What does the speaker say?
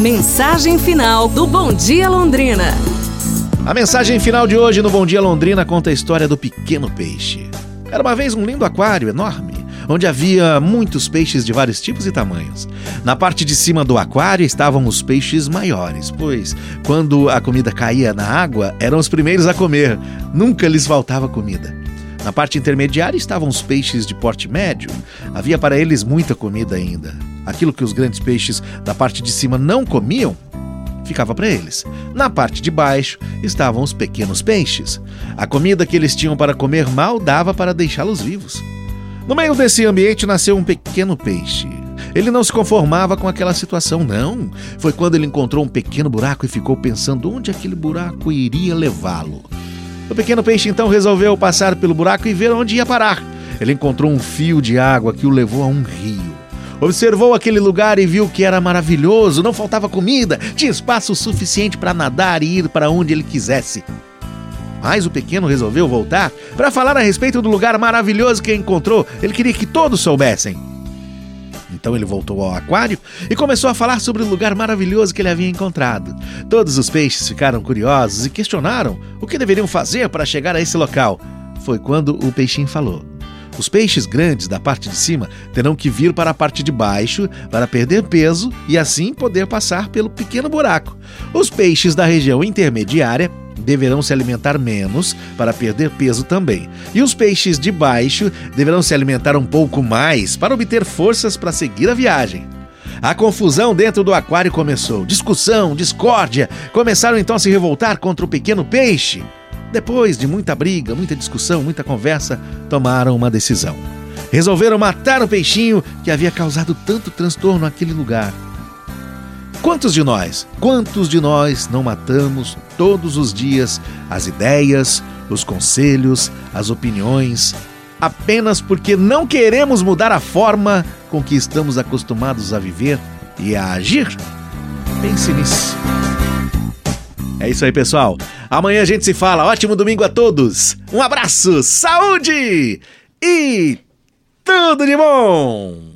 Mensagem final do Bom Dia Londrina. A mensagem final de hoje no Bom Dia Londrina conta a história do pequeno peixe. Era uma vez um lindo aquário enorme, onde havia muitos peixes de vários tipos e tamanhos. Na parte de cima do aquário estavam os peixes maiores, pois quando a comida caía na água, eram os primeiros a comer. Nunca lhes faltava comida. Na parte intermediária estavam os peixes de porte médio. Havia para eles muita comida ainda. Aquilo que os grandes peixes da parte de cima não comiam, ficava para eles. Na parte de baixo estavam os pequenos peixes. A comida que eles tinham para comer mal dava para deixá-los vivos. No meio desse ambiente nasceu um pequeno peixe. Ele não se conformava com aquela situação, não. Foi quando ele encontrou um pequeno buraco e ficou pensando onde aquele buraco iria levá-lo. O pequeno peixe então resolveu passar pelo buraco e ver onde ia parar. Ele encontrou um fio de água que o levou a um rio. Observou aquele lugar e viu que era maravilhoso, não faltava comida, tinha espaço suficiente para nadar e ir para onde ele quisesse. Mas o pequeno resolveu voltar para falar a respeito do lugar maravilhoso que encontrou. Ele queria que todos soubessem. Então ele voltou ao aquário e começou a falar sobre o lugar maravilhoso que ele havia encontrado. Todos os peixes ficaram curiosos e questionaram o que deveriam fazer para chegar a esse local. Foi quando o peixinho falou: Os peixes grandes da parte de cima terão que vir para a parte de baixo para perder peso e assim poder passar pelo pequeno buraco. Os peixes da região intermediária deverão se alimentar menos para perder peso também. E os peixes de baixo deverão se alimentar um pouco mais para obter forças para seguir a viagem. A confusão dentro do aquário começou. Discussão, discórdia. Começaram então a se revoltar contra o pequeno peixe. Depois de muita briga, muita discussão, muita conversa, tomaram uma decisão. Resolveram matar o peixinho que havia causado tanto transtorno naquele lugar. Quantos de nós, quantos de nós não matamos todos os dias as ideias, os conselhos, as opiniões, apenas porque não queremos mudar a forma com que estamos acostumados a viver e a agir? Pense nisso. É isso aí, pessoal. Amanhã a gente se fala. Ótimo domingo a todos. Um abraço, saúde e tudo de bom!